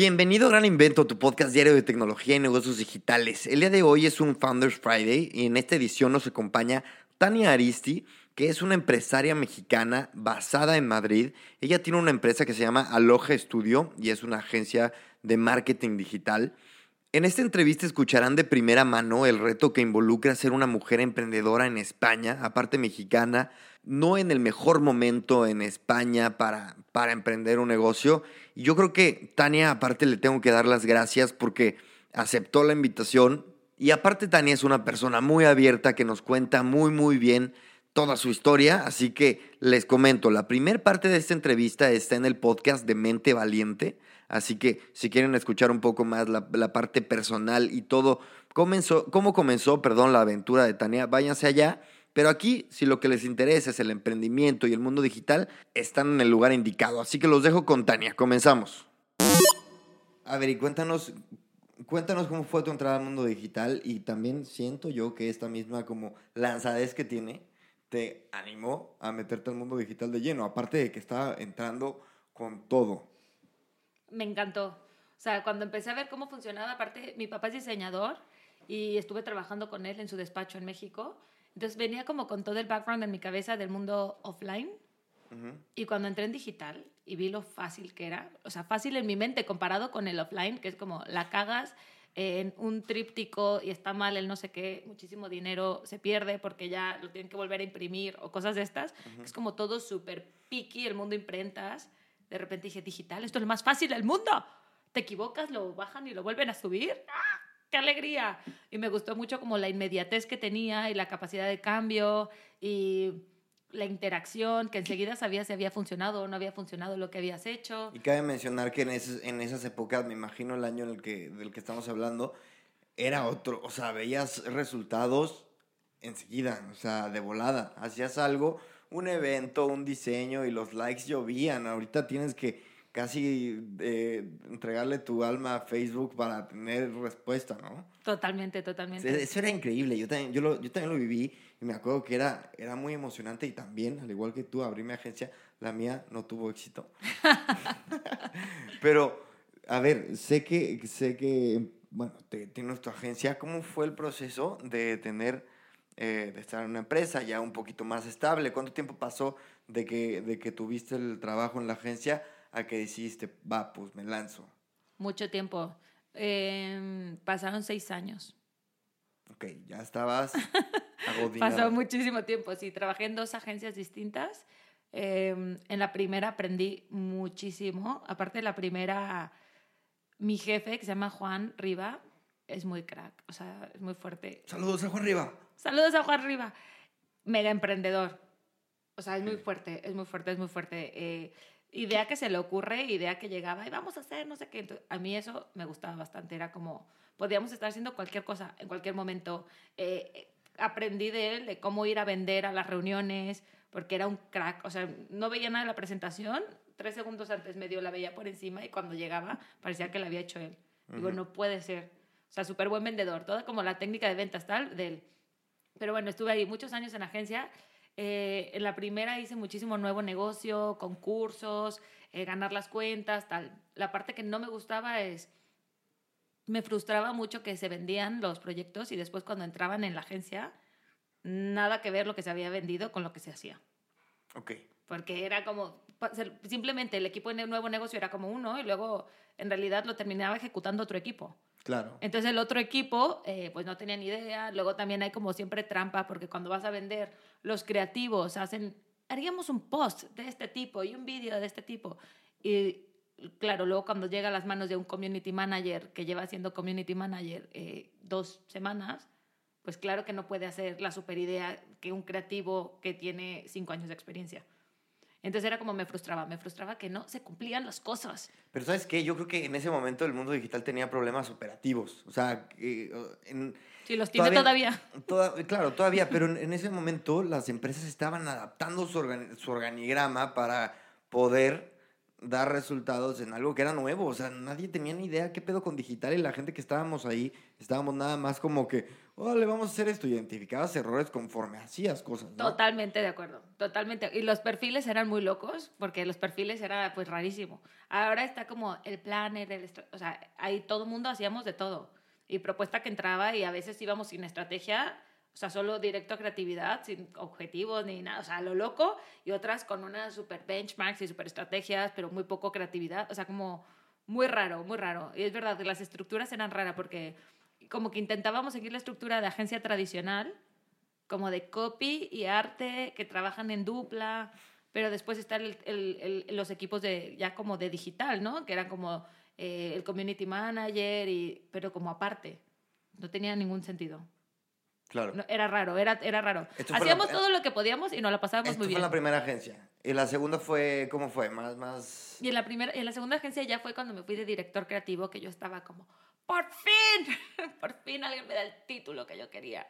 Bienvenido a Gran Invento, tu podcast diario de tecnología y negocios digitales. El día de hoy es un Founders Friday y en esta edición nos acompaña Tania Aristi, que es una empresaria mexicana basada en Madrid. Ella tiene una empresa que se llama Aloha Studio y es una agencia de marketing digital. En esta entrevista escucharán de primera mano el reto que involucra ser una mujer emprendedora en España, aparte mexicana, no en el mejor momento en España para, para emprender un negocio. Y yo creo que Tania, aparte, le tengo que dar las gracias porque aceptó la invitación. Y aparte, Tania es una persona muy abierta que nos cuenta muy, muy bien toda su historia. Así que les comento, la primera parte de esta entrevista está en el podcast de Mente Valiente. Así que si quieren escuchar un poco más la, la parte personal y todo, comenzó, cómo comenzó, perdón, la aventura de Tania, váyanse allá. Pero aquí, si lo que les interesa es el emprendimiento y el mundo digital, están en el lugar indicado. Así que los dejo con Tania. Comenzamos. A ver, y cuéntanos, cuéntanos cómo fue tu entrada al mundo digital y también siento yo que esta misma como lanzadez que tiene te animó a meterte al mundo digital de lleno, aparte de que estaba entrando con todo. Me encantó. O sea, cuando empecé a ver cómo funcionaba, aparte, mi papá es diseñador y estuve trabajando con él en su despacho en México. Entonces venía como con todo el background en mi cabeza del mundo offline. Y cuando entré en digital y vi lo fácil que era, o sea, fácil en mi mente comparado con el offline, que es como la cagas en un tríptico y está mal el no sé qué, muchísimo dinero se pierde porque ya lo tienen que volver a imprimir o cosas de estas. Es como todo súper picky, el mundo imprentas. De repente dije, digital, esto es lo más fácil del mundo. Te equivocas, lo bajan y lo vuelven a subir. ¡Ah! ¡Qué alegría! Y me gustó mucho como la inmediatez que tenía y la capacidad de cambio y la interacción, que enseguida sabías si había funcionado o no había funcionado lo que habías hecho. Y cabe mencionar que en, en esas épocas, me imagino el año en el que, del que estamos hablando, era otro, o sea, veías resultados enseguida, o sea, de volada. Hacías algo, un evento, un diseño y los likes llovían. Ahorita tienes que casi eh, entregarle tu alma a Facebook para tener respuesta, ¿no? Totalmente, totalmente. Eso era increíble, yo también, yo, lo, yo también lo viví y me acuerdo que era, era muy emocionante y también, al igual que tú, abrí mi agencia, la mía no tuvo éxito. Pero, a ver, sé que, sé que bueno, te, tienes tu agencia, ¿cómo fue el proceso de tener, eh, de estar en una empresa ya un poquito más estable? ¿Cuánto tiempo pasó de que, de que tuviste el trabajo en la agencia a que decidiste, va, pues me lanzo? Mucho tiempo. Eh, pasaron seis años. Ok, ya estabas agodinada. Pasó muchísimo tiempo, sí. Trabajé en dos agencias distintas. Eh, en la primera aprendí muchísimo. Aparte de la primera, mi jefe, que se llama Juan Riva, es muy crack, o sea, es muy fuerte. Saludos a Juan Riva. Saludos a Juan Riva. Mega emprendedor. O sea, es muy fuerte, es muy fuerte, es muy fuerte. Eh, idea que se le ocurre, idea que llegaba y vamos a hacer no sé qué. Entonces, a mí eso me gustaba bastante. Era como, podíamos estar haciendo cualquier cosa en cualquier momento. Eh, aprendí de él, de cómo ir a vender a las reuniones, porque era un crack. O sea, no veía nada de la presentación. Tres segundos antes medio la veía por encima y cuando llegaba parecía que la había hecho él. Digo, no puede ser. O sea, súper buen vendedor. Toda como la técnica de ventas tal de él. Pero bueno, estuve ahí muchos años en agencia eh, en la primera hice muchísimo nuevo negocio, concursos, eh, ganar las cuentas, tal. La parte que no me gustaba es, me frustraba mucho que se vendían los proyectos y después cuando entraban en la agencia, nada que ver lo que se había vendido con lo que se hacía. Ok. Porque era como, simplemente el equipo de nuevo negocio era como uno y luego en realidad lo terminaba ejecutando otro equipo. Claro. Entonces el otro equipo, eh, pues no tenía ni idea. Luego también hay como siempre trampa, porque cuando vas a vender, los creativos hacen, haríamos un post de este tipo y un vídeo de este tipo. Y claro, luego cuando llega a las manos de un community manager que lleva siendo community manager eh, dos semanas, pues claro que no puede hacer la super idea que un creativo que tiene cinco años de experiencia. Entonces era como me frustraba, me frustraba que no se cumplían las cosas. Pero ¿sabes qué? Yo creo que en ese momento el mundo digital tenía problemas operativos. O sea, eh, en, Sí, los tiene todavía. toda- claro, todavía, pero en, en ese momento las empresas estaban adaptando su, organi- su organigrama para poder dar resultados en algo que era nuevo. O sea, nadie tenía ni idea qué pedo con digital y la gente que estábamos ahí estábamos nada más como que, le vamos a hacer esto. Identificabas errores conforme hacías cosas. ¿no? Totalmente de acuerdo, totalmente. Y los perfiles eran muy locos, porque los perfiles era pues rarísimo. Ahora está como el planner, el o sea, ahí todo el mundo hacíamos de todo. Y propuesta que entraba y a veces íbamos sin estrategia, o sea, solo directo a creatividad, sin objetivos ni nada, o sea, lo loco, y otras con unas super benchmarks y super estrategias, pero muy poco creatividad, o sea, como muy raro, muy raro. Y es verdad que las estructuras eran raras porque como que intentábamos seguir la estructura de agencia tradicional, como de copy y arte que trabajan en dupla, pero después están el, el- el- los equipos de ya como de digital, ¿no? Que eran como eh, el community manager, y, pero como aparte. No tenía ningún sentido. Claro. No, era raro, era, era raro. Esto fue la- Hacíamos todo lo que podíamos y nos la pasábamos Esto muy fue bien. la primera agencia. Y la segunda fue, ¿cómo fue? Más, más... Y en la, primera, en la segunda agencia ya fue cuando me fui de director creativo que yo estaba como, por fin, por fin alguien me da el título que yo quería.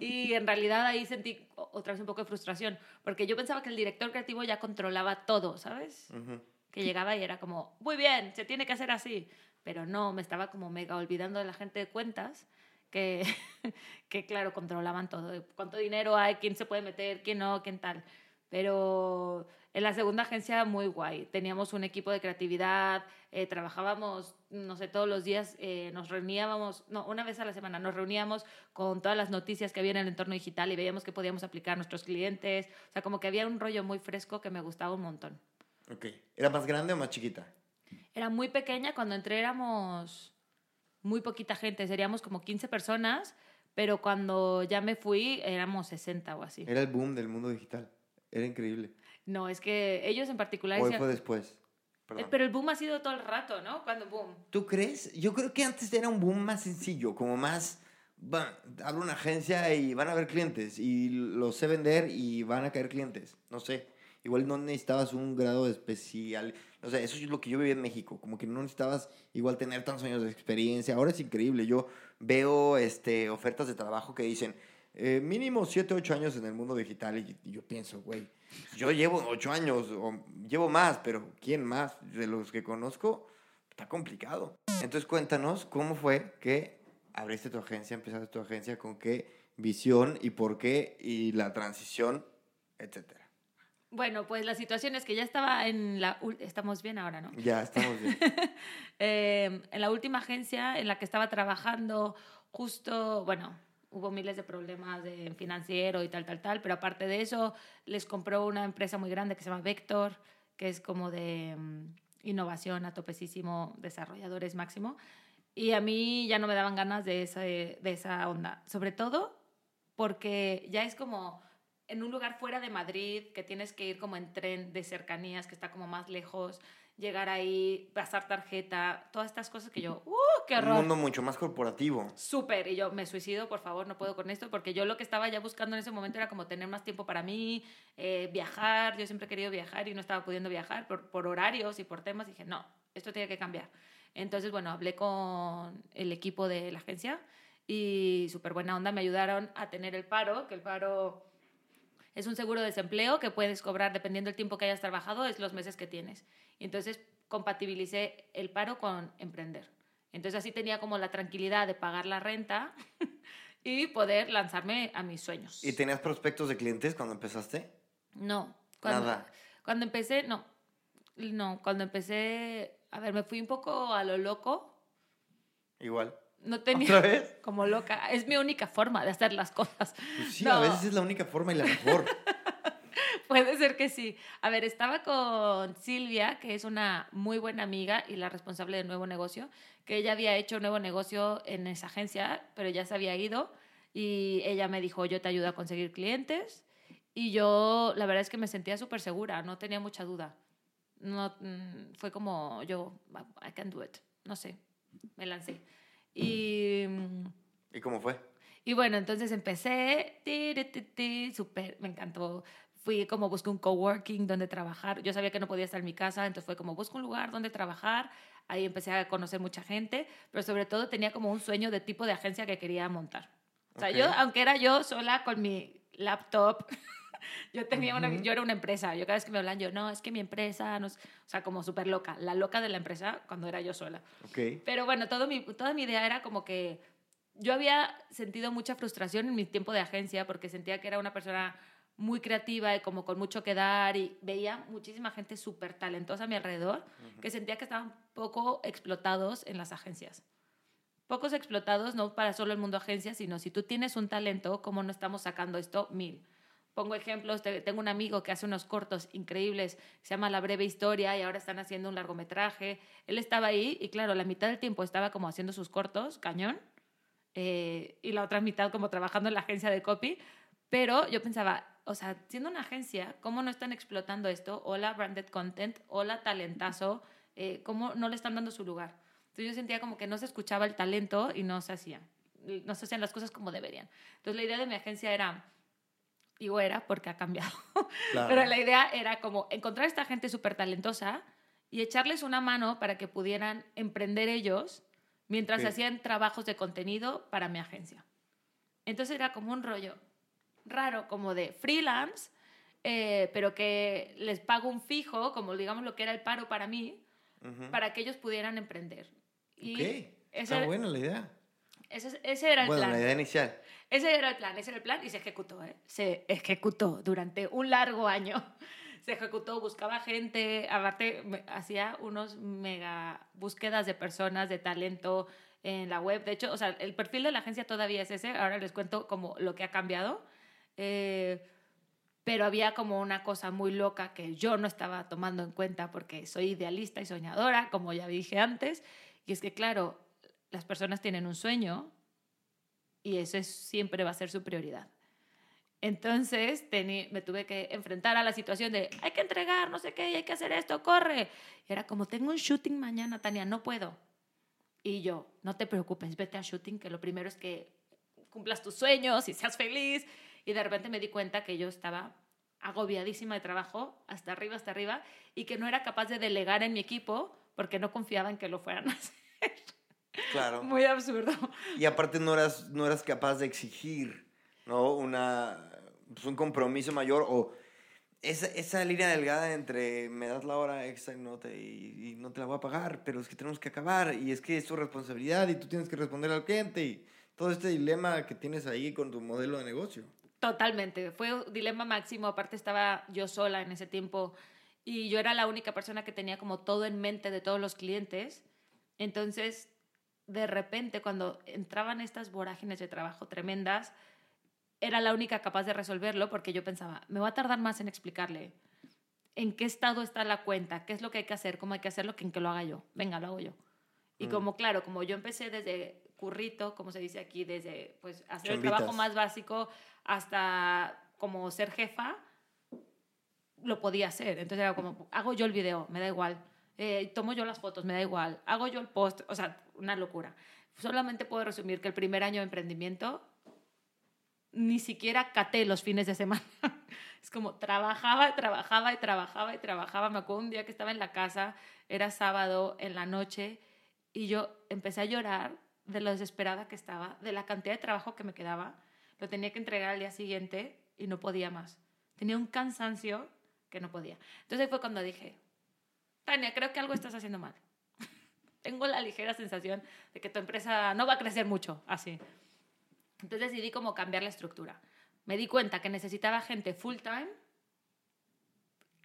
Y en realidad ahí sentí otra vez un poco de frustración, porque yo pensaba que el director creativo ya controlaba todo, ¿sabes? Ujú. Que llegaba y era como, muy bien, se tiene que hacer así. Pero no, me estaba como mega olvidando de la gente de cuentas. Que, que claro, controlaban todo. Cuánto dinero hay, quién se puede meter, quién no, quién tal. Pero en la segunda agencia muy guay. Teníamos un equipo de creatividad, eh, trabajábamos, no sé, todos los días, eh, nos reuníamos, no, una vez a la semana, nos reuníamos con todas las noticias que había en el entorno digital y veíamos que podíamos aplicar a nuestros clientes. O sea, como que había un rollo muy fresco que me gustaba un montón. Ok. ¿Era más grande o más chiquita? Era muy pequeña, cuando entré éramos muy poquita gente, seríamos como 15 personas, pero cuando ya me fui éramos 60 o así. Era el boom del mundo digital. Era increíble. No, es que ellos en particular... Hoy decían- fue después. Eh, Perdón. Pero el boom ha sido todo el rato, ¿no? Cuando boom. ¿Tú crees? Yo creo que antes era un boom más sencillo, como más, va, abro una agencia y van a haber clientes y lo sé vender y van a caer clientes. No sé. Igual no necesitabas un grado especial. O sea, eso es lo que yo viví en México. Como que no necesitabas igual tener tantos años de experiencia. Ahora es increíble. Yo veo este, ofertas de trabajo que dicen eh, mínimo 7, 8 años en el mundo digital. Y, y yo pienso, güey, yo llevo 8 años o llevo más, pero ¿quién más de los que conozco? Está complicado. Entonces cuéntanos cómo fue que abriste tu agencia, empezaste tu agencia, con qué visión y por qué y la transición, etcétera. Bueno, pues la situación es que ya estaba en la... Estamos bien ahora, ¿no? Ya estamos bien. Eh, en la última agencia en la que estaba trabajando, justo, bueno, hubo miles de problemas de financiero y tal, tal, tal, pero aparte de eso, les compró una empresa muy grande que se llama Vector, que es como de mm, innovación a topecísimo, desarrolladores máximo, y a mí ya no me daban ganas de, ese, de esa onda, sobre todo porque ya es como en un lugar fuera de Madrid, que tienes que ir como en tren de cercanías, que está como más lejos, llegar ahí, pasar tarjeta, todas estas cosas que yo, ¡uh, qué Un horror! mundo mucho más corporativo. Súper, y yo me suicido, por favor, no puedo con esto, porque yo lo que estaba ya buscando en ese momento era como tener más tiempo para mí, eh, viajar, yo siempre he querido viajar y no estaba pudiendo viajar por, por horarios y por temas, dije, no, esto tiene que cambiar. Entonces, bueno, hablé con el equipo de la agencia y súper buena onda, me ayudaron a tener el paro, que el paro es un seguro de desempleo que puedes cobrar dependiendo del tiempo que hayas trabajado, es los meses que tienes. Y entonces compatibilicé el paro con emprender. Entonces así tenía como la tranquilidad de pagar la renta y poder lanzarme a mis sueños. ¿Y tenías prospectos de clientes cuando empezaste? No. Cuando, Nada. Cuando empecé, no. No, cuando empecé, a ver, me fui un poco a lo loco. Igual. No tenía... ¿Otra vez? Como loca. Es mi única forma de hacer las cosas. Pues sí, No. a veces es la única forma y la mejor. Puede ser que sí. A ver, estaba con Silvia, que es una muy buena amiga y la responsable del nuevo negocio, que ella había hecho un nuevo negocio en esa agencia, pero ya se había ido y ella me dijo, yo te ayudo a conseguir clientes y yo la verdad es que me sentía súper segura, no tenía mucha duda. no, mm, fue como yo, I can do it, no sé, me lancé. Y, ¿Y cómo fue? y bueno, entonces empecé, súper, me encantó. Fui como busqué un coworking donde trabajar. Yo sabía que no podía estar en mi casa, entonces fue como busco un lugar donde trabajar. Ahí empecé a conocer mucha gente, pero sobre todo tenía como un sueño de tipo de agencia que quería montar. O sea, yo, aunque era yo sola con mi laptop, yo tenía una, yo era una empresa. Yo cada vez que me hablan, yo, no, es que mi empresa, no es-". o sea, como súper loca, la loca de la empresa cuando era yo sola. Ok. Pero bueno, todo mi, toda mi idea era como que yo había sentido mucha frustración en mi tiempo de agencia porque sentía que era una persona muy creativa y como con mucho que dar y veía muchísima gente súper talentosa a mi alrededor que sentía que estaban poco explotados en las agencias. Pocos explotados, no para solo el mundo agencia, sino si tú tienes un talento, ¿cómo no estamos sacando esto? Mil. Pongo ejemplos, te- tengo un amigo que hace unos cortos increíbles, se llama La Breve Historia y ahora están haciendo un largometraje. Él estaba ahí y claro, la mitad del tiempo estaba como haciendo sus cortos, cañón, eh, y la otra mitad como trabajando en la agencia de copy, pero yo pensaba, o sea, siendo una agencia, ¿cómo no están explotando esto? Hola branded content, hola talentazo, eh, ¿cómo no le están dando su lugar? Entonces yo sentía como que no se escuchaba el talento y no se hacía, no se hacían las cosas como deberían. Entonces la idea de mi agencia era, digo era porque ha cambiado, Claro. pero la idea era como encontrar a esta gente súper talentosa y echarles una mano para que pudieran emprender ellos mientras Sí. hacían trabajos de contenido para mi agencia. Entonces era como un rollo raro, como de freelance, eh, pero que les pago un fijo, como digamos lo que era el paro para mí, para que ellos pudieran emprender. Y Ok. ese, Está era- buena la idea. Ese, ese era el Bueno, plan. la idea inicial. Ese era el plan, ese era el plan y se ejecutó, ¿eh? Se ejecutó durante un largo año. Se ejecutó, buscaba gente, aparte hacía unos mega búsquedas de personas, de talento en la web. De hecho, o sea, el perfil de la agencia todavía es ese. Ahora les cuento como lo que ha cambiado. Eh, pero había como una cosa muy loca que yo no estaba tomando en cuenta porque soy idealista y soñadora, como ya dije antes. Y es que, claro, las personas tienen un sueño y eso es- siempre va a ser su prioridad. Entonces tení- me tuve que enfrentar a la situación de hay que entregar, no sé qué, hay que hacer esto, corre. Y era como, tengo un shooting mañana, Tania, no puedo. Y yo, no te preocupes, vete a shooting, que lo primero es que cumplas tus sueños y seas feliz. Y de repente me di cuenta que yo estaba agobiadísima de trabajo, hasta arriba, hasta arriba, y que no era capaz de delegar en mi equipo porque no confiaba en que lo fueran a hacer. Claro. Muy absurdo. Y aparte no eras, no eras capaz de exigir, ¿no? Una, pues, un compromiso mayor o esa, esa línea delgada entre me das la hora extra y no, te, y, y no te la voy a pagar, pero es que tenemos que acabar y es que es tu responsabilidad y tú tienes que responder al cliente y todo este dilema que tienes ahí con tu modelo de negocio. Totalmente, fue un dilema máximo, aparte estaba yo sola en ese tiempo y yo era la única persona que tenía como todo en mente de todos los clientes. Entonces, de repente, cuando entraban estas vorágines de trabajo tremendas, era la única capaz de resolverlo porque yo pensaba, me va a tardar más en explicarle en qué estado está la cuenta, qué es lo que hay que hacer, cómo hay que hacerlo, que en que lo haga yo. Venga, lo hago yo. Y Mm. como, claro, como yo empecé desde currito, como se dice aquí, desde pues hacer el trabajo más básico hasta como ser jefa, lo podía hacer. Entonces era como, hago yo el video, me da igual. Eh, tomo yo las fotos, me da igual. Hago yo el post, o sea, una locura. Solamente puedo resumir que el primer año de emprendimiento ni siquiera caté los fines de semana. Es como trabajaba, trabajaba y trabajaba y trabajaba. Me acuerdo un día que estaba en la casa, era sábado en la noche, y yo empecé a llorar de lo desesperada que estaba, de la cantidad de trabajo que me quedaba. Lo tenía que entregar al día siguiente y no podía más. Tenía un cansancio que no podía. Entonces fue cuando dije, Tania, creo que algo estás haciendo mal. Tengo la ligera sensación de que tu empresa no va a crecer mucho así. Entonces decidí como cambiar la estructura. Me di cuenta que necesitaba gente full time,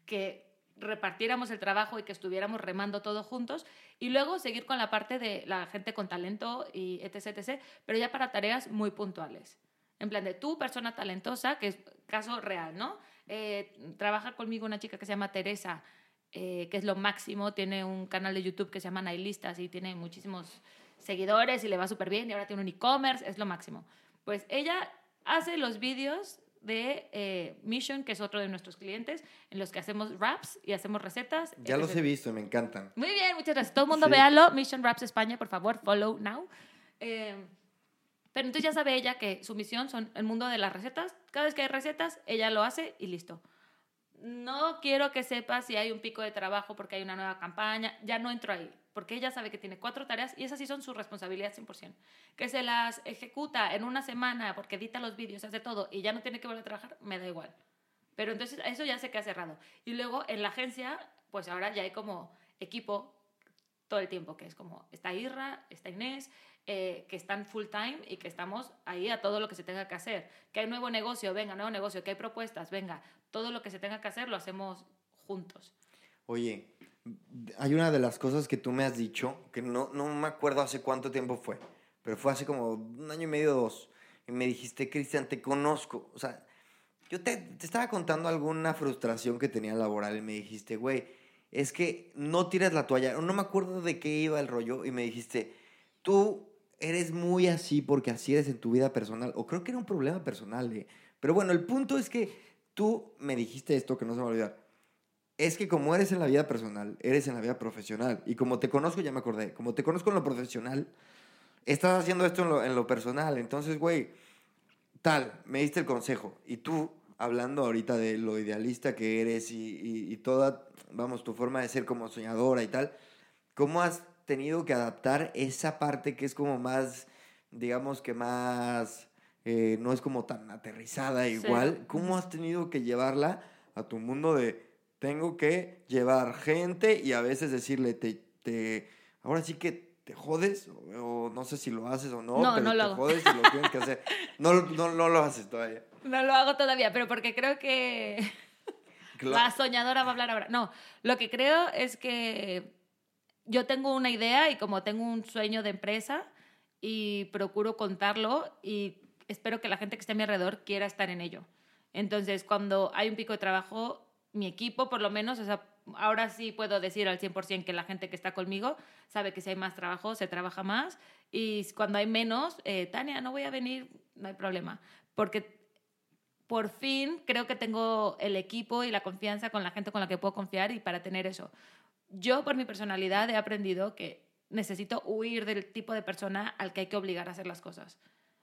que repartiéramos el trabajo y que estuviéramos remando todos juntos y luego seguir con la parte de la gente con talento y etc, etc, pero ya para tareas muy puntuales. En plan de tú, persona talentosa, que es caso real, ¿no? Eh, trabaja conmigo una chica que se llama Teresa, eh, que es lo máximo, tiene un canal de YouTube que se llama Nailistas y tiene muchísimos seguidores y le va súper bien y ahora tiene un e-commerce, es lo máximo. Pues ella hace los vídeos de eh, Mission, que es otro de nuestros clientes, en los que hacemos wraps y hacemos recetas. Ya los he visto, me encantan. Muy bien, muchas gracias. Todo el mundo Sí. véalo. Mission Wraps España, por favor, follow now. Eh, pero entonces ya sabe ella que su misión son el mundo de las recetas. Cada vez que hay recetas, ella lo hace y listo. No quiero que sepa si hay un pico de trabajo porque hay una nueva campaña. Ya no entro ahí. Porque ella sabe que tiene cuatro tareas y esas sí son su responsabilidad 100%. Que se las ejecuta en una semana porque edita los vídeos, hace todo y ya no tiene que volver a trabajar, me da igual. Pero entonces eso ya sé que ha cerrado. Y luego en la agencia, pues ahora ya hay como equipo todo el tiempo, que es como está Irra, está Inés, eh, que están full time y que estamos ahí a todo lo que se tenga que hacer. Que hay nuevo negocio, venga, nuevo negocio, que hay propuestas, venga, todo lo que se tenga que hacer lo hacemos juntos. Oye, hay una de las cosas que tú me has dicho, que no, no me acuerdo hace cuánto tiempo fue, pero fue hace como un año y medio, dos, y me dijiste, Cristian, te conozco. O sea, yo te, te estaba contando alguna frustración que tenía laboral y me dijiste, güey, es que no tires la toalla. No me acuerdo de qué iba el rollo y me dijiste, tú eres muy así porque así eres en tu vida personal, o creo que era un problema personal, ¿eh? Pero bueno, el punto es que tú me dijiste esto que no se va a olvidar es que como eres en la vida personal, eres en la vida profesional. Y como te conozco, ya me acordé, como te conozco en lo profesional, estás haciendo esto en lo, personal. Entonces, güey, tal, me diste el consejo. Y tú, hablando ahorita de lo idealista que eres y, y- y toda, vamos, tu forma de ser como soñadora y tal, ¿cómo has tenido que adaptar esa parte que es como más, digamos que más, eh, no es como tan aterrizada igual? ¿Cómo has tenido que llevarla a tu mundo de tengo que llevar gente y a veces decirle, te, te ahora sí que te jodes, o, o no sé si lo haces o no, No, pero no lo te hago. jodes y lo tienes que hacer. No, no, no lo haces todavía. No lo hago todavía, pero porque creo que la soñadora va a hablar ahora. No, lo que creo es que yo tengo una idea y como tengo un sueño de empresa y procuro contarlo y espero que la gente que esté a mi alrededor quiera estar en ello. Entonces, cuando hay un pico de trabajo, mi equipo, por lo menos, o ahora sí puedo decir al 100% que la gente que está conmigo sabe que si hay más trabajo, se trabaja más. Y cuando hay menos, eh, Tania, no voy a venir, no hay problema. Porque por fin creo que tengo el equipo y la confianza con la gente con la que puedo confiar y para tener eso. Yo por mi personalidad he aprendido que necesito huir del tipo de persona al que hay que obligar a hacer las cosas.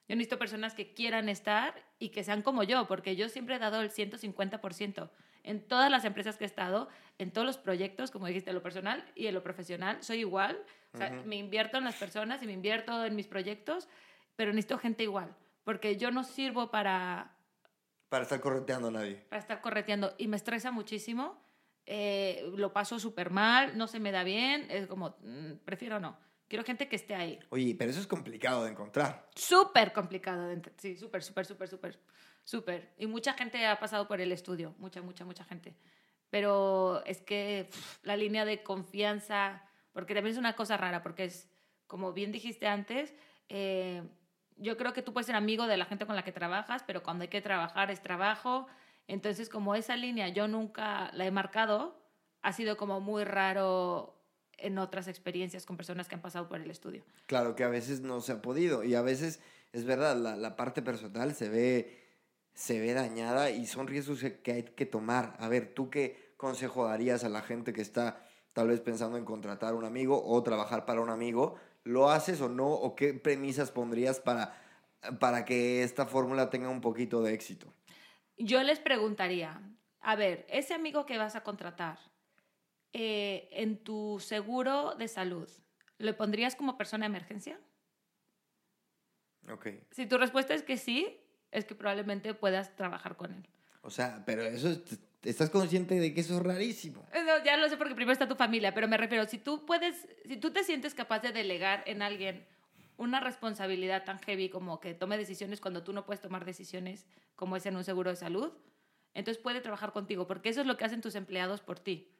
Yo necesito personas que quieran estar y que sean como yo, porque yo siempre he dado el 150%. En todas las empresas que he estado, en todos los proyectos, como dijiste, en lo personal y en lo profesional, soy igual. O sea, me invierto en las personas y me invierto en mis proyectos, pero necesito gente igual, porque yo no sirvo para Para estar correteando a nadie. para estar correteando y me estresa muchísimo. Eh, lo paso súper mal, no se me da bien, es como, mm, prefiero no. Quiero gente que esté ahí. Oye, pero eso es complicado de encontrar. Súper complicado, de sí, súper, súper, súper, súper, súper. Y mucha gente ha pasado por el estudio, mucha, mucha, mucha gente. Pero es que la línea de confianza, porque también es una cosa rara, porque es, como bien dijiste antes, eh, yo creo que tú puedes ser amigo de la gente con la que trabajas, pero cuando hay que trabajar es trabajo. Entonces, como esa línea yo nunca la he marcado, ha sido como muy raro en otras experiencias con personas que han pasado por el estudio. Claro que a veces no se ha podido y a veces es verdad, la, parte personal se ve, se ve dañada y son riesgos que- hay que tomar. A ver, ¿tú qué consejo darías a la gente que está tal vez pensando en contratar un amigo o trabajar para un amigo? ¿Lo haces o no? ¿O qué premisas pondrías para, para que esta fórmula tenga un poquito de éxito? Yo les preguntaría, a ver, ese amigo que vas a contratar, eh, en tu seguro de salud, ¿le pondrías como persona de emergencia? Ok. Si tu respuesta es que sí, es que probablemente puedas trabajar con él. O sea, pero eso, es- ¿estás consciente de que eso es rarísimo? Eh, no, ya lo sé porque primero está tu familia, pero me refiero, si tú puedes, si tú te sientes capaz de delegar en alguien una responsabilidad tan heavy como que tome decisiones cuando tú no puedes tomar decisiones como es en un seguro de salud, entonces puede trabajar contigo, porque eso es lo que hacen tus empleados por ti.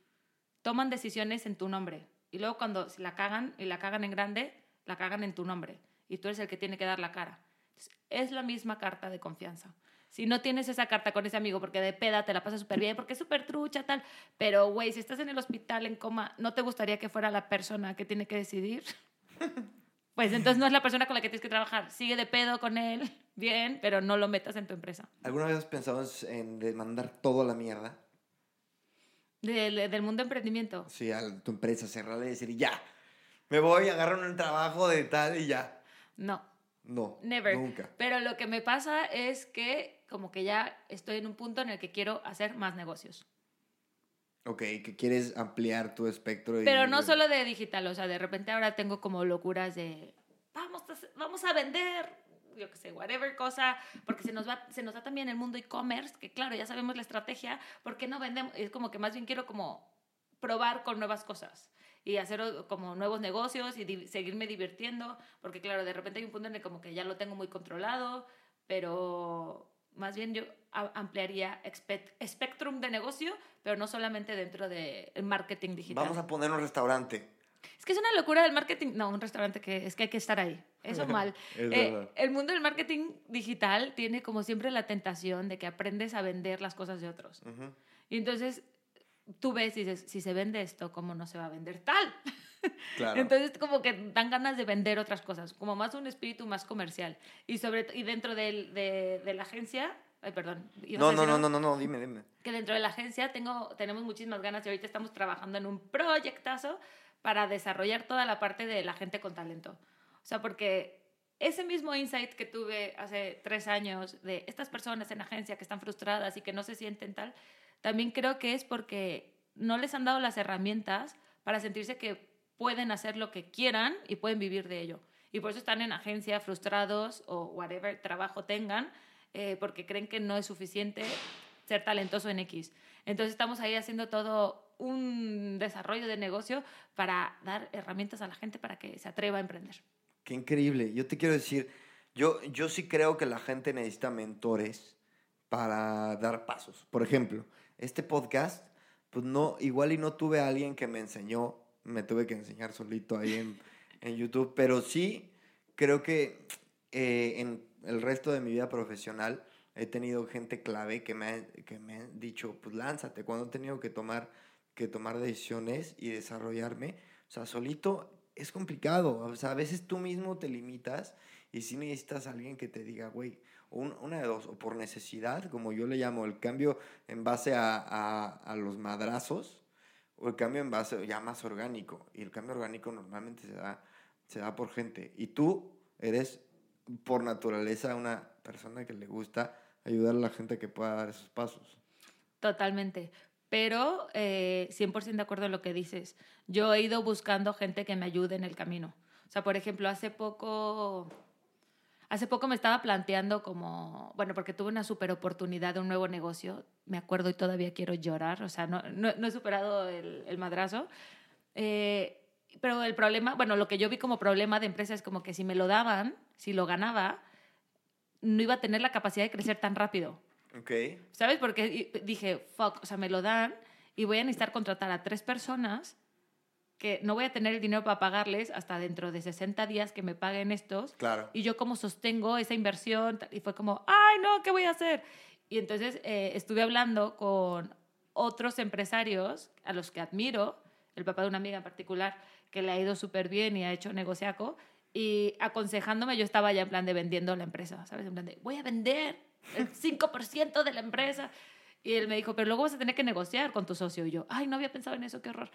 Toman decisiones en tu nombre y luego cuando la cagan y la cagan en grande, la cagan en tu nombre y tú eres el que tiene que dar la cara. Es la misma carta de confianza. Si no tienes esa carta con ese amigo porque de peda te la pasas súper bien, porque es súper trucha, tal, pero güey, si estás en el hospital en coma, ¿no te gustaría que fuera la persona que tiene que decidir? Pues entonces no es la persona con la que tienes que trabajar. Sigue de pedo con él. bien, pero no lo metas en tu empresa. ¿Alguna vez has pensado en demandar todo a la mierda? Del, del mundo emprendimiento. Sí, a tu empresa, cerrarla y decir, ya, me voy, agarro un trabajo de tal y ya. No. No. Never. Nunca. Pero lo que me pasa es que como que ya estoy en un punto en el que quiero hacer más negocios. Ok, que quieres ampliar tu espectro. y- Pero no solo de digital, o sea, de repente ahora tengo como locuras de vamos a, vamos a vender, yo qué sé, whatever cosa, porque se nos va se nos da también el mundo e-commerce, que claro, ya sabemos la estrategia, ¿por qué no vendemos? Es como que más bien quiero como probar con nuevas cosas y hacer como nuevos negocios y di- seguirme divirtiendo, porque claro, de repente hay un punto en el como que ya lo tengo muy controlado, pero más bien yo ampliaría espe- espectrum de negocio, pero no solamente dentro del marketing digital. Vamos a poner un restaurante. Es que es una locura del marketing. No, un restaurante que es que hay que estar ahí. Eso mal. Es Eh, el mundo del marketing digital tiene como siempre la tentación de que aprendes a vender las cosas de otros. Ujú. Y entonces tú ves y dices, si se vende esto, ¿cómo no se va a vender tal? Claro. Entonces como que dan ganas de vender otras cosas, como más un espíritu más comercial. Y, sobre, y dentro del- de, de la agencia, ay, perdón. ¿ibas a no, no, no, no, no, no, dime, dime. que dentro de la agencia tengo, tenemos muchísimas ganas y ahorita estamos trabajando en un proyectazo para desarrollar toda la parte de la gente con talento. O sea, porque ese mismo insight que tuve hace tres años de estas personas en agencia que están frustradas y que no se sienten tal, también creo que es porque no les han dado las herramientas para sentirse que pueden hacer lo que quieran y pueden vivir de ello. Y por eso están en agencia frustrados o whatever trabajo tengan, eh, porque creen que no es suficiente ser talentoso en X. Entonces estamos ahí haciendo todo un desarrollo de negocio para dar herramientas a la gente para que se atreva a emprender. Qué increíble. Yo te quiero decir, yo, yo sí creo que la gente necesita mentores para dar pasos. Por ejemplo, este podcast, pues no, igual y no tuve a alguien que me enseñó, me tuve que enseñar solito ahí en, en YouTube, pero sí creo que eh, en el resto de mi vida profesional he tenido gente clave que me, ha- que me han dicho, pues lánzate, cuando he tenido que tomar, que tomar decisiones y desarrollarme, o sea, solito es complicado, o sea, a veces tú mismo te limitas y si necesitas a alguien que te diga, güey, un- una de dos, o por necesidad, como yo le llamo, el cambio en base a, a, a los madrazos, o el cambio en base ya más orgánico. Y el cambio orgánico normalmente se da, se da por gente. Y tú eres por naturaleza una persona que le gusta ayudar a la gente que pueda dar esos pasos. Totalmente. Pero eh, 100% de acuerdo en lo que dices. Yo he ido buscando gente que me ayude en el camino. O sea, por ejemplo, hace poco, hace poco me estaba planteando como, bueno, porque tuve una super oportunidad de un nuevo negocio. Me acuerdo y todavía quiero llorar. O sea, no, no, no he superado el, el madrazo. Eh, pero el problema, bueno, lo que yo vi como problema de empresa es como que si me lo daban, si lo ganaba, no iba a tener la capacidad de crecer tan rápido. Ok. ¿Sabes? Porque dije, fuck, o sea, me lo dan y voy a necesitar contratar a tres personas que no voy a tener el dinero para pagarles hasta dentro de 60 días que me paguen estos. Claro. Y yo como sostengo esa inversión y fue como, ay, no, ¿qué voy a hacer? Y entonces eh, estuve hablando con otros empresarios a los que admiro, el papá de una amiga en particular, que le ha ido súper bien y ha hecho negociaco, y aconsejándome yo estaba ya en plan de vendiendo la empresa, ¿sabes? En plan de, voy a vender el 5% de la empresa. Y él me dijo, pero luego vas a tener que negociar con tu socio. Y yo, ay, no había pensado en eso, qué horror.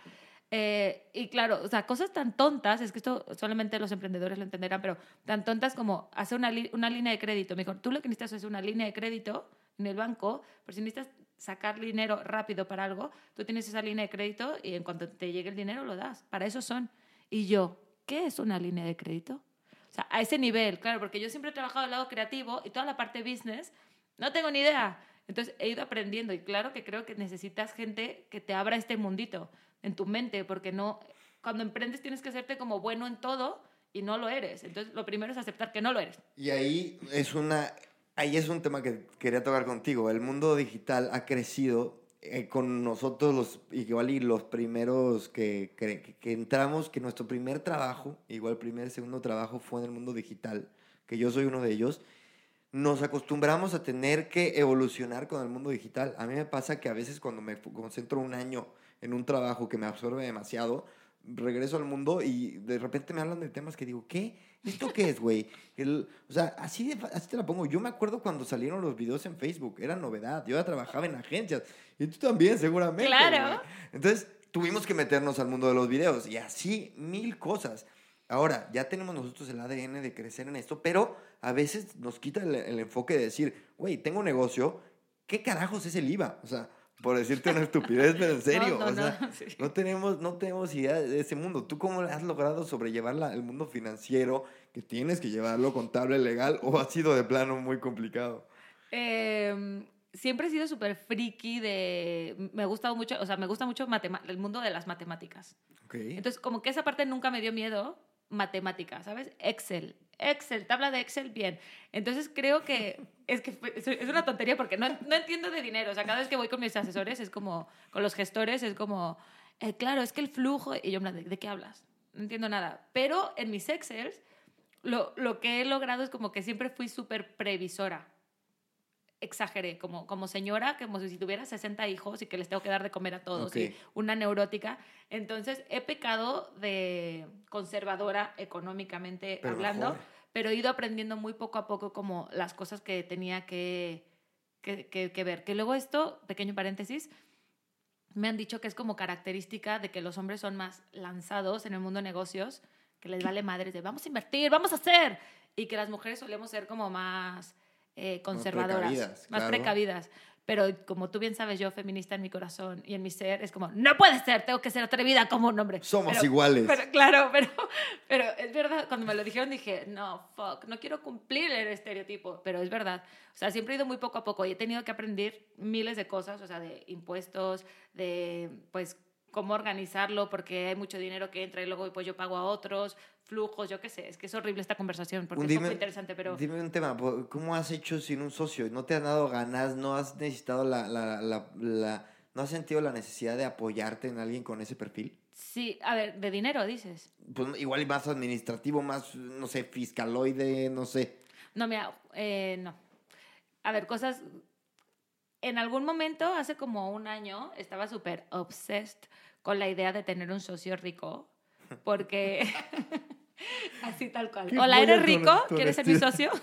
Eh, y claro, o sea, cosas tan tontas, es que esto solamente los emprendedores lo entenderán, pero tan tontas como hacer una, una línea de crédito. Me dijo, tú lo que necesitas es una línea de crédito en el banco, pero si necesitas sacar dinero rápido para algo, tú tienes esa línea de crédito y en cuanto te llegue el dinero lo das. Para eso son. Y yo, ¿qué es una línea de crédito? O sea, a ese nivel, claro, porque yo siempre he trabajado al lado creativo y toda la parte business, no tengo ni idea. Entonces he ido aprendiendo y claro que creo que necesitas gente que te abra este mundito en tu mente, porque no, cuando emprendes tienes que hacerte como bueno en todo y no lo eres. Entonces lo primero es aceptar que no lo eres. Y ahí es una, ahí es un tema que quería tocar contigo. El mundo digital ha crecido eh, con nosotros los igual y los primeros que, que, que entramos, que nuestro primer trabajo, igual primer segundo trabajo fue en el mundo digital, que yo soy uno de ellos. Nos acostumbramos a tener que evolucionar con el mundo digital. A mí me pasa que a veces cuando me concentro un año en un trabajo que me absorbe demasiado, regreso al mundo y de repente me hablan de temas que digo, ¿qué? ¿Esto qué es, güey? O sea, así, de, así te la pongo. Yo me acuerdo cuando salieron los videos en Facebook, era novedad. Yo ya trabajaba en agencias y tú también, seguramente. Claro. Entonces, tuvimos que meternos al mundo de los videos y así mil cosas. Ahora, ya tenemos nosotros el ADN de crecer en esto, pero a veces nos quita el, el enfoque de decir, güey, tengo un negocio, ¿qué carajos es el IVA? O sea, por decirte una estupidez, pero en serio. no, o sea, no, sí. no tenemos, no tenemos idea de ese mundo. ¿Tú cómo has logrado sobrellevar la- el mundo financiero que tienes que llevarlo contable, legal, o ha sido de plano muy complicado? Eh, siempre he sido súper friki de... Me ha gustado mucho, o sea, me gusta mucho el mundo de las matemáticas. Ok. Entonces, como que esa parte nunca me dio miedo, matemática, ¿sabes? Excel. Excel, tabla de Excel, bien. Entonces, creo que es que una tontería porque no, no entiendo de dinero. O sea, cada vez que voy con mis asesores es como, con los gestores, es como, eh, claro, es que el flujo, y yo plan, ¿de, de qué hablas? No entiendo nada. Pero en mis Excels, lo, lo que he logrado es como que siempre fui súper previsora. Exageré, como, como señora, como si tuviera 60 hijos y que les tengo que dar de comer a todos. Y una neurótica. Entonces, he pecado de conservadora económicamente Pero hablando, mejor. pero he ido aprendiendo muy poco a poco como las cosas que tenía que, que, que- que ver. Que luego esto, pequeño paréntesis, me han dicho que es como característica de que los hombres son más lanzados en el mundo de negocios, que les vale madres de vamos a invertir, vamos a hacer, y que las mujeres solemos ser como más eh, conservadoras, precavidas, más claro. precavidas. Pero como tú bien sabes, yo feminista en mi corazón y en mi ser, es como, no puede ser, tengo que ser atrevida como un hombre. Somos Pero- iguales. Pero, claro, pero, pero es verdad, cuando me lo dijeron dije, no, fuck, no quiero cumplir el estereotipo, pero es verdad. O sea, siempre he ido muy poco a poco y he tenido que aprender miles de cosas, o sea, de impuestos, de, pues, cómo organizarlo, porque hay mucho dinero que entra y luego pues yo pago a otros, flujos, yo qué sé, es que es horrible esta conversación porque es muy interesante, pero... Dime un tema, ¿cómo has hecho sin un socio? ¿No te han dado ganas? ¿No has necesitado la, la, la, la- ¿No has sentido la necesidad de apoyarte en alguien con ese perfil? Sí, a ver, de dinero dices. Pues igual más administrativo, más, no sé, fiscaloide, no sé. No, mira, eh, no. A ver, cosas. En algún momento, hace como un año, estaba súper obsessed con la idea de tener un socio rico. Porque. Así tal cual. Hola, ¿eres tu- rico? tu ¿Quieres ser mi socio?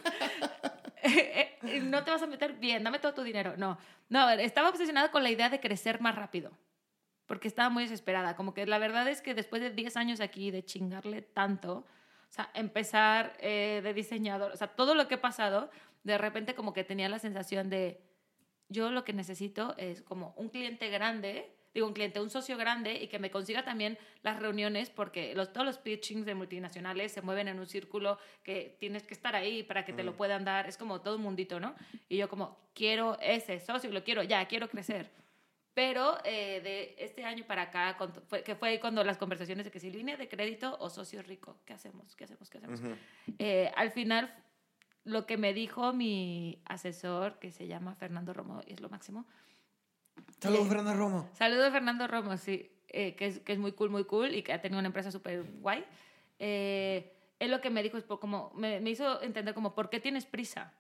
Eh, no te vas a meter bien, dame todo tu dinero. No, no, estaba obsesionada con la idea de crecer más rápido. Porque estaba muy desesperada. Como que la verdad es que después de 10 años aquí, de chingarle tanto, o sea, empezar eh, de diseñador, o sea, todo lo que he pasado, de repente como que tenía la sensación de, yo lo que necesito es como un cliente grande, digo un cliente, un socio grande y que me consiga también las reuniones porque los, todos los pitchings de multinacionales se mueven en un círculo que tienes que estar ahí para que te lo puedan dar, es como todo un mundito, ¿no? Y yo como, quiero ese socio, lo quiero ya, quiero crecer. Pero eh, de este año para acá, fue- que fue ahí cuando las conversaciones de que si línea de crédito o socio rico, ¿qué hacemos? ¿Qué hacemos? ¿Qué hacemos? Eh, al final, lo que me dijo mi asesor, que se llama Fernando Romo, y es lo máximo. Saludos, Eh, Fernando Romo. Saludos Fernando Romo, sí, eh, que, es, que es muy cool, muy cool y que ha tenido una empresa súper guay. Eh, él lo que me dijo es como, me, me hizo entender como, ¿por qué tienes prisa?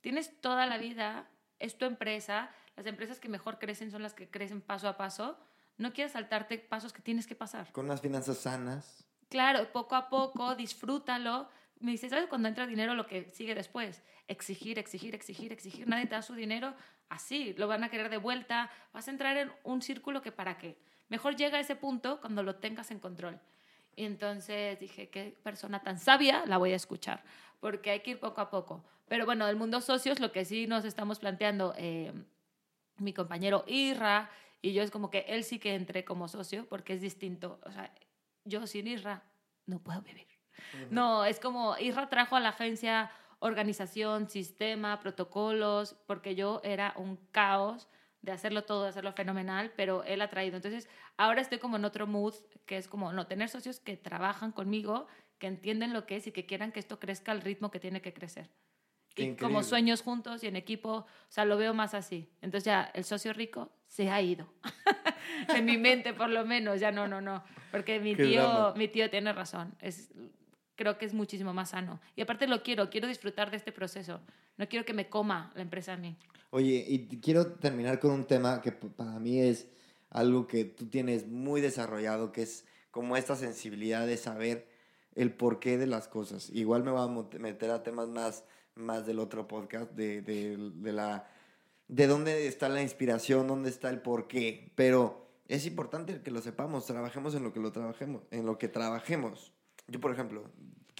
Tienes toda la vida, es tu empresa, las empresas que mejor crecen son las que crecen paso a paso. No quieres saltarte pasos que tienes que pasar. Con unas finanzas sanas. Claro, poco a poco, disfrútalo. Me dice, ¿sabes cuando entra dinero lo que sigue después? Exigir, exigir, exigir, exigir. Nadie te da su dinero así, lo van a querer de vuelta. Vas a entrar en un círculo que para qué. Mejor llega a ese punto cuando lo tengas en control. Y entonces dije, qué persona tan sabia, la voy a escuchar, porque hay que ir poco a poco. Pero bueno, del mundo socios, lo que sí nos estamos planteando, eh, mi compañero Irra y yo es como que él sí que entré como socio porque es distinto. O sea, yo sin Irra no puedo vivir. No, es como Isra trajo a la agencia organización, sistema, protocolos, porque yo era un caos de hacerlo todo, de hacerlo fenomenal, pero él ha traído. Entonces, ahora estoy como en otro mood, que es como no tener socios que trabajan conmigo, que entienden lo que es y que quieran que esto crezca al ritmo que tiene que crecer. Qué Y como increíble. sueños juntos y en equipo, o sea, lo veo más así. Entonces ya el socio rico se ha ido. de mi mente, por lo menos, ya no, no, no. Porque mi Qué tío, drama. mi tío tiene razón. Es, creo que es muchísimo más sano. Y aparte lo quiero, quiero disfrutar de este proceso. No quiero que me coma la empresa a mí. Oye, y quiero terminar con un tema que para mí es algo que tú tienes muy desarrollado, que es como esta sensibilidad de saber el porqué de las cosas. Igual me voy a meter a temas más, más del otro podcast, de, de, de la, de dónde está la inspiración, dónde está el porqué. Pero es importante que lo sepamos, trabajemos en lo que lo trabajemos, en lo que trabajemos. Yo, por ejemplo,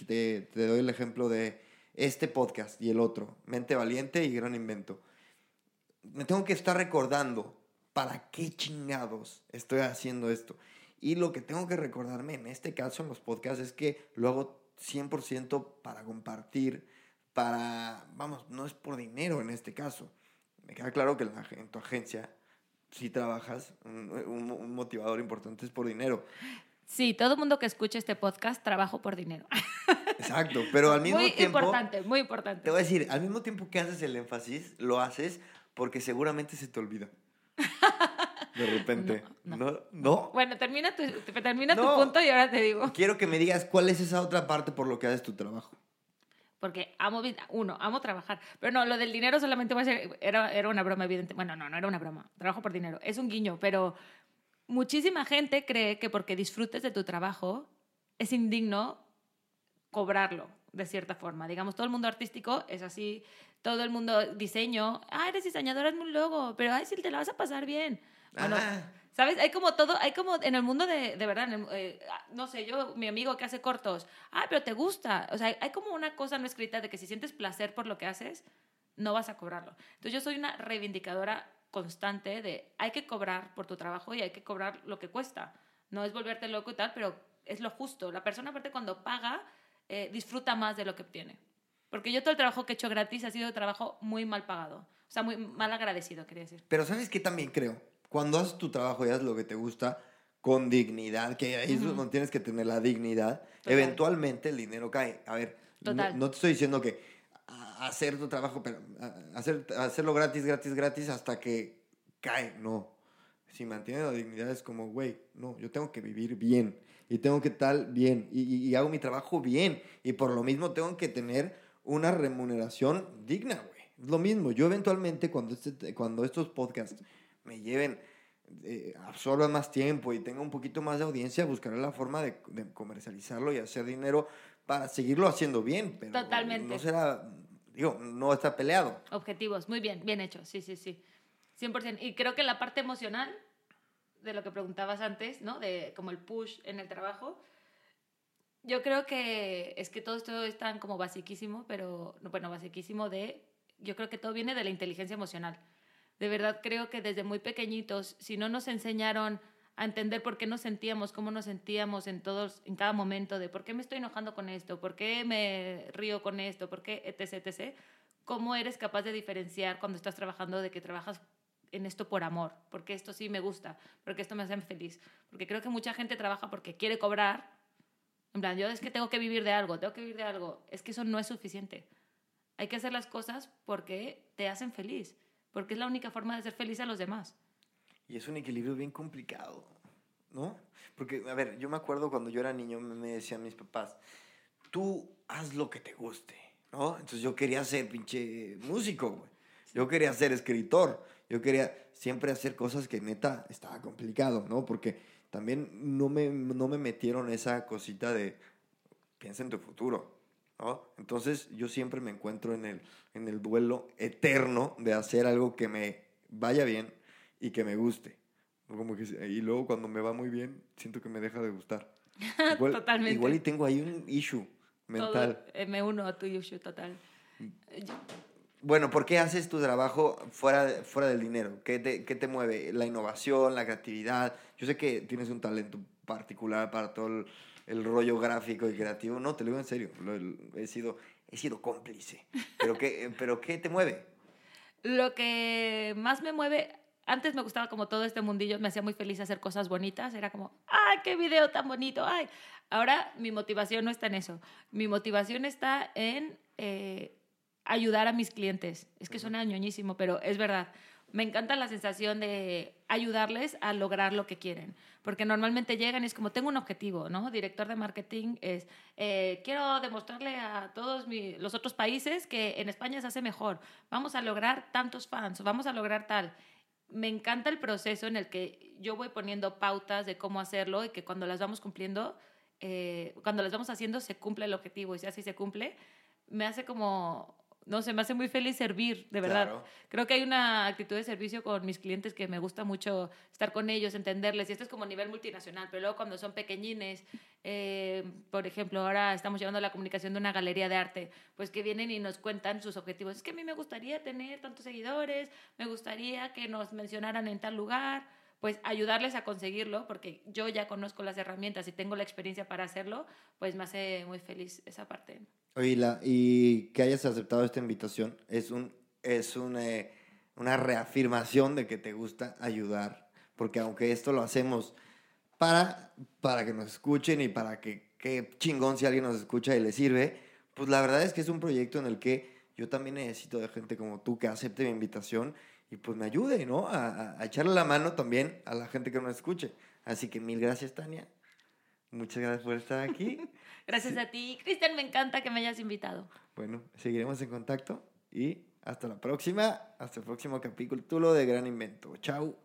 te, te doy el ejemplo de este podcast y el otro, Mente Valiente y Gran Invento. Me tengo que estar recordando para qué chingados estoy haciendo esto. Y lo que tengo que recordarme en este caso en los podcasts es que lo hago 100% para compartir, para, vamos, no es por dinero en este caso. Me queda claro que en, tu agencia, si trabajas, un, un- un motivador importante es por dinero. Sí, todo el mundo que escuche este podcast trabajo por dinero. Exacto, pero al mismo muy tiempo... importante, muy importante. Te voy a decir, al mismo tiempo que haces el énfasis, lo haces porque seguramente se te olvida. De repente. No, No, no. Bueno, termina, tu, te- termina No. tu punto y ahora te digo. Quiero que me digas cuál es esa otra parte por lo que haces tu trabajo. Porque amo, vi- uno, amo trabajar. Pero no, lo del dinero solamente va a ser, era, era una broma, evidente. Bueno, no, no era una broma. Trabajo por dinero. Es un guiño, pero muchísima gente cree que porque disfrutes de tu trabajo es indigno cobrarlo, de cierta forma. Digamos, todo el mundo artístico es así. Todo el mundo diseño. Ah, eres diseñadora, hazme un logo. Pero, ay, sí, te la vas a pasar bien. Bueno. ¿Sabes? Hay como todo, hay como en el mundo de, de verdad, el- eh, no sé, yo, mi amigo que hace cortos, ah, pero te gusta. O sea, hay como una cosa no escrita de que si sientes placer por lo que haces, no vas a cobrarlo. Entonces yo soy una reivindicadora constante de hay que cobrar por tu trabajo y hay que cobrar lo que cuesta. No es volverte loco y tal, pero es lo justo. La persona aparte cuando paga, eh, disfruta más de lo que obtiene. Porque yo todo el trabajo que he hecho gratis ha sido trabajo muy mal pagado. O sea, muy mal agradecido, quería decir. Pero ¿sabes qué también creo? Cuando haces tu trabajo y haces lo que te gusta con dignidad, que ahí es Ujú. donde tienes que tener la dignidad, Total. eventualmente el dinero cae. A ver, no, Total. no te estoy diciendo que hacer tu trabajo, pero hacer, hacerlo gratis, gratis, gratis hasta que cae. No. Si mantiene la dignidad es como, güey, no, yo tengo que vivir bien y tengo que tal bien y, y- y hago mi trabajo bien y por lo mismo tengo que tener una remuneración digna, güey. Es lo mismo. Yo eventualmente cuando, este, cuando estos podcasts me lleven, eh, absorban más tiempo y tenga un poquito más de audiencia, buscaré la forma de, de comercializarlo y hacer dinero para seguirlo haciendo bien. Pero Totalmente. No será, digo, no está peleado. Objetivos, muy bien, bien hecho, sí, sí, sí. 100%. Y creo que la parte emocional, de lo que preguntabas antes, ¿no? De como el push en el trabajo, yo creo que es que todo esto es tan como basiquísimo, pero, no, bueno, basiquísimo de, yo creo que todo viene de la inteligencia emocional. De verdad creo que desde muy pequeñitos, si no nos enseñaron a entender por qué nos sentíamos, cómo nos sentíamos en todos, en cada momento, de por qué me estoy enojando con esto, por qué me río con esto, por qué, etc., etc., cómo eres capaz de diferenciar cuando estás trabajando de que trabajas en esto por amor, porque esto sí me gusta, porque esto me hace feliz. Porque creo que mucha gente trabaja porque quiere cobrar. En plan, yo es que tengo que vivir de algo, tengo que vivir de algo. Es que eso no es suficiente. Hay que hacer las cosas porque te hacen feliz, porque es la única forma de ser feliz a los demás. Y es un equilibrio bien complicado, ¿no? Porque, a ver, yo me acuerdo cuando yo era niño, me decían mis papás, tú haz lo que te guste, ¿no? Entonces yo quería ser pinche músico, güey. Yo quería ser escritor. Yo quería siempre hacer cosas que neta estaba complicado, ¿no? Porque también no me, no me metieron esa cosita de piensa en tu futuro, ¿no? Entonces yo siempre me encuentro en el, en el duelo eterno de hacer algo que me vaya bien y que me guste. Como que, y luego cuando me va muy bien, siento que me deja de gustar. Igual, Totalmente. Igual y tengo ahí un issue mental. Todo, eh, me uno a tu Yushu, total. Yo- Bueno, ¿por qué haces tu trabajo fuera, fuera del dinero? ¿Qué te, ¿Qué te mueve? ¿La innovación, la creatividad? Yo sé que tienes un talento particular para todo el, el rollo gráfico y creativo. No, te lo digo en serio. Lo- el- he, sido, he sido cómplice. ¿Pero qué, ¿Pero qué te mueve? Lo que más me mueve, antes me gustaba como todo este mundillo, me hacía muy feliz hacer cosas bonitas, era como, ¡ay, qué video tan bonito! ¡Ay! Ahora mi motivación no está en eso, mi motivación está en eh, ayudar a mis clientes. Es que suena ñoñísimo, pero es verdad. Me encanta la sensación de ayudarles a lograr lo que quieren, porque normalmente llegan y es como, tengo un objetivo, ¿no? Director de marketing es, eh, quiero demostrarle a todos mi- los otros países que en España se hace mejor, vamos a lograr tantos fans, vamos a lograr tal. Me encanta el proceso en el que yo voy poniendo pautas de cómo hacerlo y que cuando las vamos cumpliendo, eh, cuando las vamos haciendo se cumple el objetivo y si así se cumple, me hace como no sé, me hace muy feliz servir, de verdad. Creo que hay una actitud de servicio con mis clientes que me gusta mucho estar con ellos, entenderles. Y esto es como a nivel multinacional, pero luego cuando son pequeñines, eh, por ejemplo, ahora estamos llevando la comunicación de una galería de arte, pues que vienen y nos cuentan sus objetivos. Es que a mí me gustaría tener tantos seguidores, me gustaría que nos mencionaran en tal lugar pues ayudarles a conseguirlo, porque yo ya conozco las herramientas y tengo la experiencia para hacerlo, pues me hace muy feliz esa parte. Oye, y que hayas aceptado esta invitación es, un, es eh, una reafirmación de que te gusta ayudar, porque aunque esto lo hacemos para, para que nos escuchen y para que, que chingón si alguien nos escucha y le sirve, pues la verdad es que es un proyecto en el que yo también necesito de gente como tú que acepte mi invitación y pues me ayude, ¿no? A, echarle la mano también a la gente que nos escuche. Así que mil gracias, Tania. Muchas gracias por estar aquí. gracias a ti. Cristian, me encanta que me hayas invitado. Bueno, seguiremos en contacto y hasta la próxima, hasta el próximo capítulo de Gran Invento. Chao.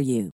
for you.